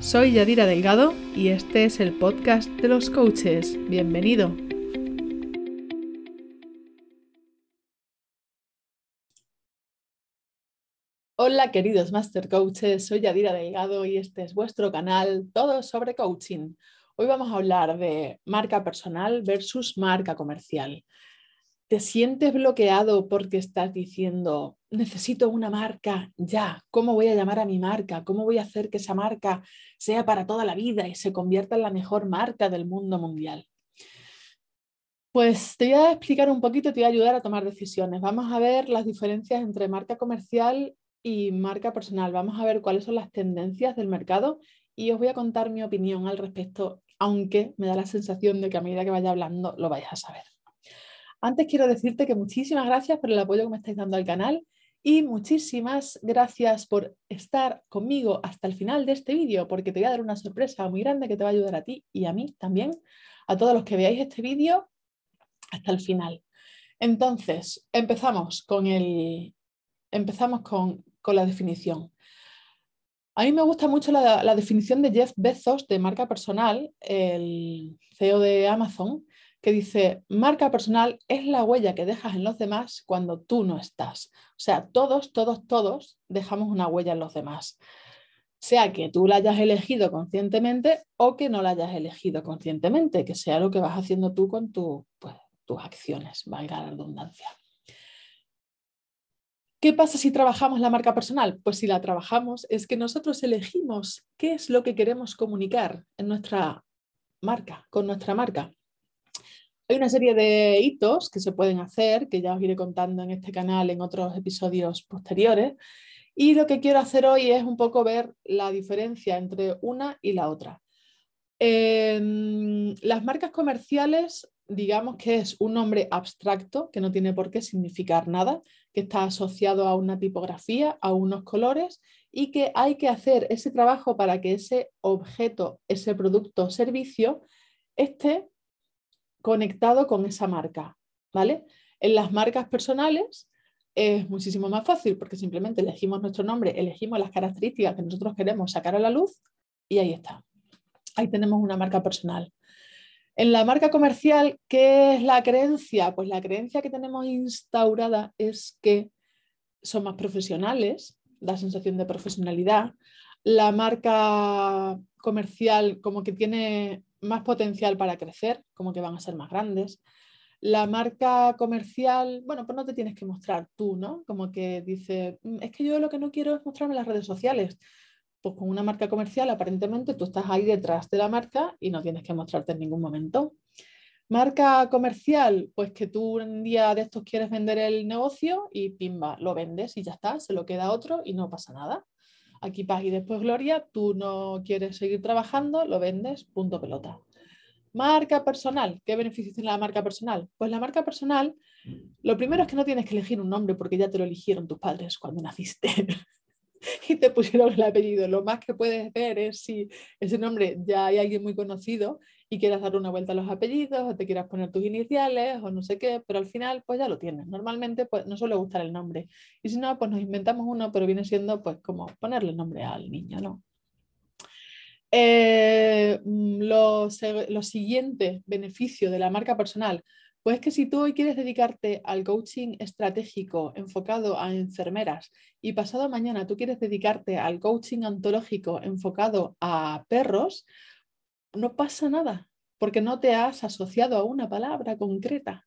Soy Yadira Delgado y este es el podcast de los coaches. Bienvenido. Hola queridos Master Coaches, soy Yadira Delgado y este es vuestro canal Todo sobre Coaching. Hoy vamos a hablar de marca personal versus marca comercial. ¿Te sientes bloqueado porque estás diciendo, necesito una marca ya? ¿Cómo voy a llamar a mi marca? ¿Cómo voy a hacer que esa marca sea para toda la vida y se convierta en la mejor marca del mundo mundial? Pues te voy a explicar un poquito, te voy a ayudar a tomar decisiones. Vamos a ver las diferencias entre marca comercial y marca personal. Vamos a ver cuáles son las tendencias del mercado y os voy a contar mi opinión al respecto, aunque me da la sensación de que a medida que vaya hablando lo vais a saber. Antes quiero decirte que muchísimas gracias por el apoyo que me estáis dando al canal y muchísimas gracias por estar conmigo hasta el final de este vídeo, porque te voy a dar una sorpresa muy grande que te va a ayudar a ti y a mí también, a todos los que veáis este vídeo hasta el final. Entonces, empezamos con, el, empezamos con, la definición. A mí me gusta mucho la, la definición de Jeff Bezos de marca personal, el CEO de Amazon, que dice, marca personal es la huella que dejas en los demás cuando tú no estás. O sea, todos, todos, todos dejamos una huella en los demás. Sea que tú la hayas elegido conscientemente o que no la hayas elegido conscientemente, que sea lo que vas haciendo tú con pues, tus acciones, valga la redundancia. ¿Qué pasa si trabajamos la marca personal? Pues si la trabajamos es que nosotros elegimos qué es lo que queremos comunicar en nuestra marca, con nuestra marca. Hay una serie de hitos que se pueden hacer, que ya os iré contando en este canal en otros episodios posteriores. Y lo que quiero hacer hoy es un poco ver la diferencia entre una y la otra. las marcas comerciales, digamos que es un nombre abstracto que no tiene por qué significar nada, que está asociado a una tipografía, a unos colores y que hay que hacer ese trabajo para que ese objeto, ese producto o servicio esté conectado con esa marca, ¿vale? En las marcas personales es muchísimo más fácil porque simplemente elegimos nuestro nombre, elegimos las características que nosotros queremos sacar a la luz y ahí está. Ahí tenemos una marca personal. En la marca comercial, ¿qué es la creencia? Pues la creencia que tenemos instaurada es que son más profesionales, da sensación de profesionalidad. La marca comercial como que tiene más potencial para crecer, como que van a ser más grandes. La marca comercial, bueno, pues no te tienes que mostrar tú, ¿no? Como que dice, mm, es que yo lo que no quiero es mostrarme en las redes sociales. Pues con una marca comercial, aparentemente tú estás ahí detrás de la marca y no tienes que mostrarte en ningún momento. Marca comercial, pues que tú un día de estos quieres vender el negocio y pimba, lo vendes y ya está, se lo queda otro y no pasa nada aquí paz y después gloria, tú no quieres seguir trabajando, lo vendes, punto pelota. Marca personal, ¿qué beneficios tiene la marca personal? Pues la marca personal, lo primero es que no tienes que elegir un nombre porque ya te lo eligieron tus padres cuando naciste y te pusieron el apellido. Lo más que puedes ver es si ese nombre ya hay alguien muy conocido y quieras dar una vuelta a los apellidos o te quieras poner tus iniciales o no sé qué, pero al final pues ya lo tienes. Normalmente pues no suele gustar el nombre y si no pues nos inventamos uno, pero viene siendo pues como ponerle nombre al niño, ¿no? Eh, mm, lo, lo siguiente beneficio de la marca personal, pues que si tú hoy quieres dedicarte al coaching estratégico enfocado a enfermeras y pasado mañana tú quieres dedicarte al coaching ontológico enfocado a perros, no pasa nada, porque no te has asociado a una palabra concreta.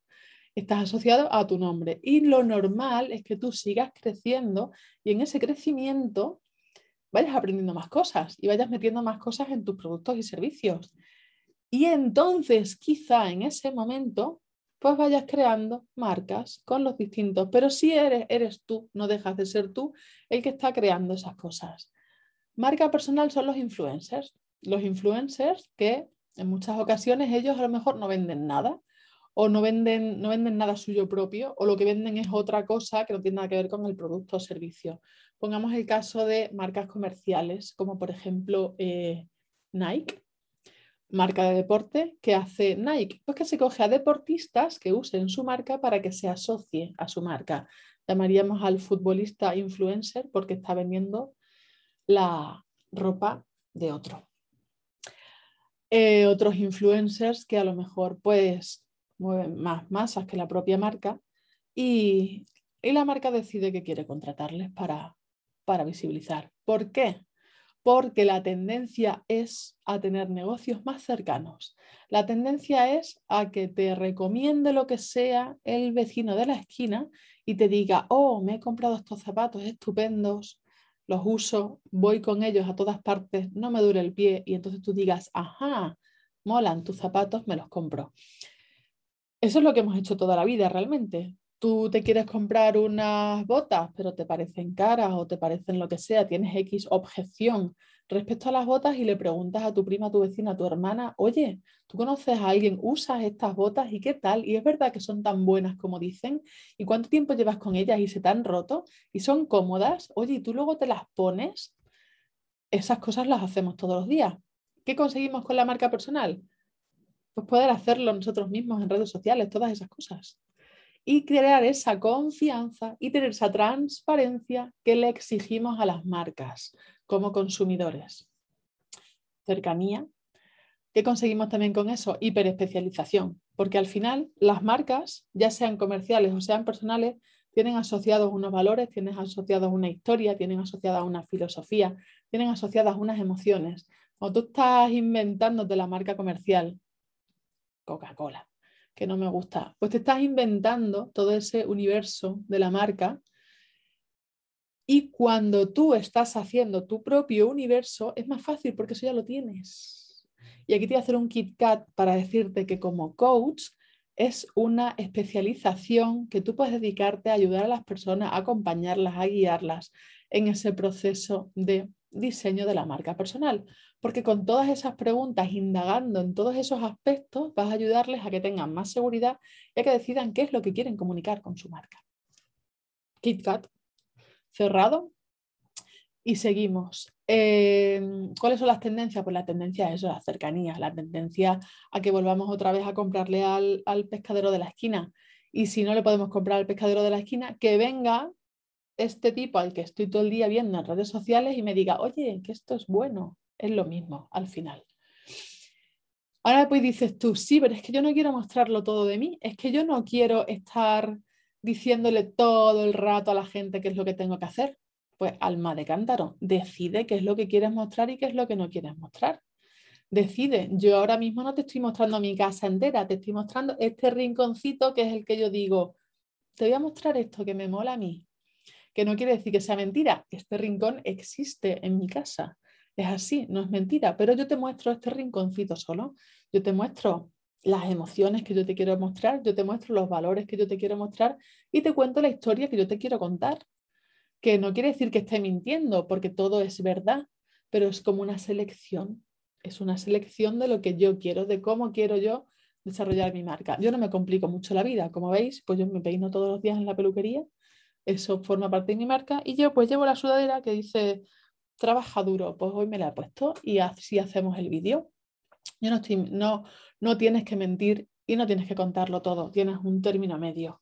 Estás asociado a tu nombre. Y lo normal es que tú sigas creciendo y en ese crecimiento vayas aprendiendo más cosas y vayas metiendo más cosas en tus productos y servicios. Y entonces, quizá en ese momento, pues vayas creando marcas con los distintos. Pero si eres, eres tú, no dejas de ser tú el que está creando esas cosas. Marca personal son los influencers los influencers que en muchas ocasiones ellos a lo mejor no venden nada o no venden, no venden nada suyo propio o lo que venden es otra cosa que no tiene nada que ver con el producto o servicio. Pongamos el caso de marcas comerciales como por ejemplo eh, Nike, marca de deporte, que hace Nike? Pues que se coge a deportistas que usen su marca para que se asocie a su marca. Llamaríamos al futbolista influencer porque está vendiendo la ropa de otro. Eh, otros influencers que a lo mejor pues mueven más masas que la propia marca y, la marca decide que quiere contratarles para, para visibilizar. ¿Por qué? Porque la tendencia es a tener negocios más cercanos. La tendencia es a que te recomiende lo que sea el vecino de la esquina y te diga, oh, me he comprado estos zapatos estupendos, los uso, voy con ellos a todas partes, no me dure el pie y entonces tú digas, ajá, molan tus zapatos, me los compro. Eso es lo que hemos hecho toda la vida realmente. Tú te quieres comprar unas botas, pero te parecen caras o te parecen lo que sea, tienes X objeción respecto a las botas y le preguntas a tu prima, a tu vecina, a tu hermana, oye, ¿tú conoces a alguien, usas estas botas y qué tal? Y es verdad que son tan buenas como dicen, ¿y cuánto tiempo llevas con ellas y se te han roto? ¿Y son cómodas? Oye, ¿y tú luego te las pones? Esas cosas las hacemos todos los días. ¿Qué conseguimos con la marca personal? Pues poder hacerlo nosotros mismos en redes sociales, todas esas cosas. Y crear esa confianza y tener esa transparencia que le exigimos a las marcas como consumidores. Cercanía. ¿Qué conseguimos también con eso? Hiperespecialización, porque al final las marcas, ya sean comerciales o sean personales, tienen asociados unos valores, tienen asociados una historia, tienen asociada una filosofía, tienen asociadas unas emociones. Cuando tú estás inventándote la marca comercial, Coca-Cola, que no me gusta, pues te estás inventando todo ese universo de la marca y cuando tú estás haciendo tu propio universo, es más fácil porque eso ya lo tienes. Y aquí te voy a hacer un KitKat para decirte que como coach es una especialización que tú puedes dedicarte a ayudar a las personas, a acompañarlas, a guiarlas en ese proceso de diseño de la marca personal. Porque con todas esas preguntas, indagando en todos esos aspectos, vas a ayudarles a que tengan más seguridad y a que decidan qué es lo que quieren comunicar con su marca. KitKat cerrado. Y seguimos. Em, ¿Cuáles son las tendencias? Pues la tendencia es eso, la cercanía, la tendencia a que volvamos otra vez a comprarle al, al pescadero de la esquina. Y si no le podemos comprar al pescadero de la esquina, que venga este tipo al que estoy todo el día viendo en redes sociales y me diga, oye, que esto es bueno. Es lo mismo al final. Ahora pues dices tú, sí, pero es que yo no quiero mostrarlo todo de mí, es que yo no quiero estar diciéndole todo el rato a la gente qué es lo que tengo que hacer. Pues alma de cántaro, decide qué es lo que quieres mostrar y qué es lo que no quieres mostrar. Decide, yo ahora mismo no te estoy mostrando mi casa entera, te estoy mostrando este rinconcito que es el que yo digo, te voy a mostrar esto que me mola a mí, que no quiere decir que sea mentira, este rincón existe en mi casa, es así, no es mentira, pero yo te muestro este rinconcito solo, yo te muestro las emociones que yo te quiero mostrar, yo te muestro los valores que yo te quiero mostrar. Y te cuento la historia que yo te quiero contar. Que no quiere decir que esté mintiendo, porque todo es verdad, pero es como una selección. Es una selección de lo que yo quiero, de cómo quiero yo desarrollar mi marca. Yo no me complico mucho la vida, como veis, pues yo me peino todos los días en la peluquería, eso forma parte de mi marca y yo pues llevo la sudadera que dice trabaja duro, pues hoy me la he puesto y así hacemos el vídeo. Yo no, estoy, no, no tienes que mentir y no tienes que contarlo todo, tienes un término medio.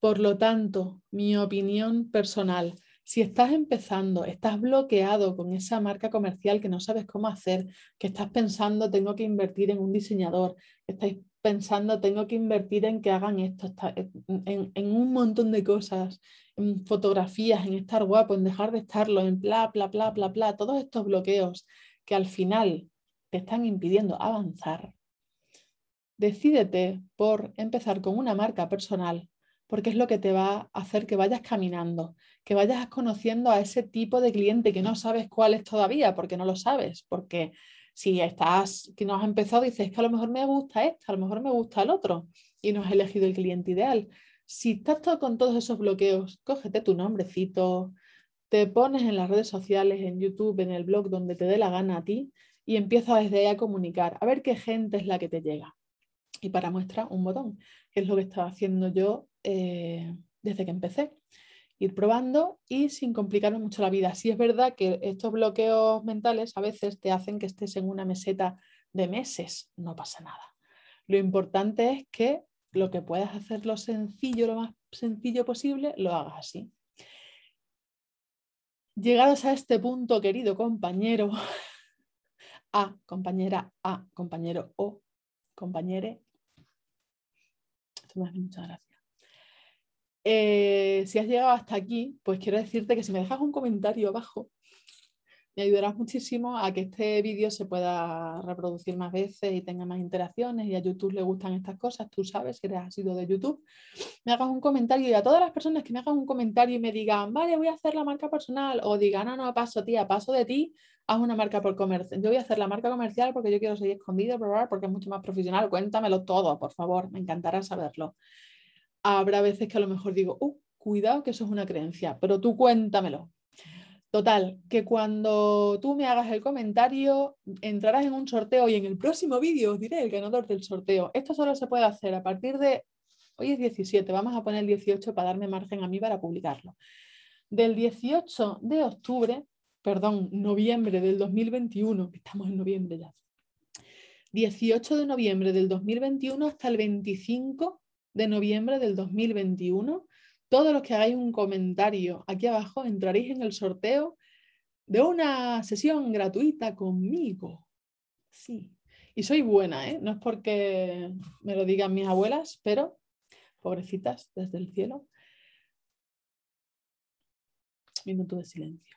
Por lo tanto, mi opinión personal, si estás empezando, estás bloqueado con esa marca comercial que no sabes cómo hacer, que estás pensando tengo que invertir en un diseñador, que estáis pensando tengo que invertir en que hagan esto, en, en un montón de cosas, en fotografías, en estar guapo, en dejar de estarlo, en bla, bla, bla, bla, bla, todos estos bloqueos que al final te están impidiendo avanzar, decídete por empezar con una marca personal, porque es lo que te va a hacer que vayas caminando, que vayas conociendo a ese tipo de cliente que no sabes cuál es todavía, porque no lo sabes, porque si estás, que no has empezado, dices que a lo mejor me gusta este, a lo mejor me gusta el otro, y no has elegido el cliente ideal. Si estás todo con todos esos bloqueos, cógete tu nombrecito, te pones en las redes sociales, en YouTube, en el blog, donde te dé la gana a ti, y empieza desde ahí a comunicar, a ver qué gente es la que te llega. Y para muestra, un botón, que es lo que estaba haciendo yo eh, desde que empecé. Ir probando y sin complicarme mucho la vida. Sí es verdad que estos bloqueos mentales a veces te hacen que estés en una meseta de meses, no pasa nada. Lo importante es que lo que puedas hacerlo sencillo, lo más sencillo posible, lo hagas así. Llegados a este punto, querido compañero, A, compañera A, compañero O, compañere, esto me. Eh, si has llegado hasta aquí, pues quiero decirte que si me dejas un comentario abajo, me ayudarás muchísimo a que este vídeo se pueda reproducir más veces y tenga más interacciones y a YouTube le gustan estas cosas, tú sabes que eres sido de YouTube, me hagas un comentario y a todas las personas que me hagan un comentario y me digan, vale, voy a hacer la marca personal o digan, no, no, paso tía, paso de ti, haz una marca por comercio. Yo voy a hacer la marca comercial porque yo quiero seguir escondido, probar porque es mucho más profesional, cuéntamelo todo, por favor, me encantará saberlo. Habrá veces que a lo mejor digo, uh, cuidado que eso es una creencia, pero tú cuéntamelo, Total, que cuando tú me hagas el comentario, entrarás en un sorteo y en el próximo vídeo os diré el ganador del sorteo. Esto solo se puede hacer a partir de, hoy es 17, vamos a poner el 18 para darme margen a mí para publicarlo. Del 18 de octubre, perdón, noviembre del 2021, estamos en noviembre ya. 18 de noviembre del 2021 hasta el 25 de noviembre del 2021 todos los que hagáis un comentario aquí abajo entraréis en el sorteo de una sesión gratuita conmigo. Sí. Y soy buena, ¿eh? No es porque me lo digan mis abuelas, pero pobrecitas desde el cielo. Minuto de silencio.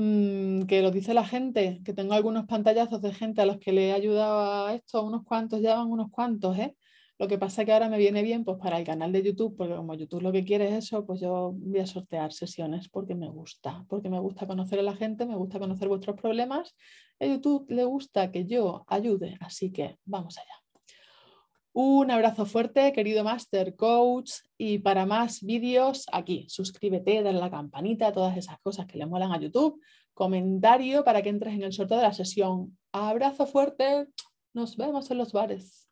Mm, que lo dice la gente, que tengo algunos pantallazos de gente a los que le he ayudado a esto, unos cuantos, ya van unos cuantos, ¿eh? Lo que pasa es que ahora me viene bien pues para el canal de YouTube, porque como YouTube lo que quiere es eso, pues yo voy a sortear sesiones porque me gusta, porque me gusta conocer a la gente, me gusta conocer vuestros problemas. A YouTube le gusta que yo ayude, así que vamos allá. Un abrazo fuerte, querido Master Coach, y para más vídeos aquí, suscríbete, dale a la campanita, todas esas cosas que le molan a YouTube, comentario para que entres en el sorteo de la sesión. Abrazo fuerte, nos vemos en los bares.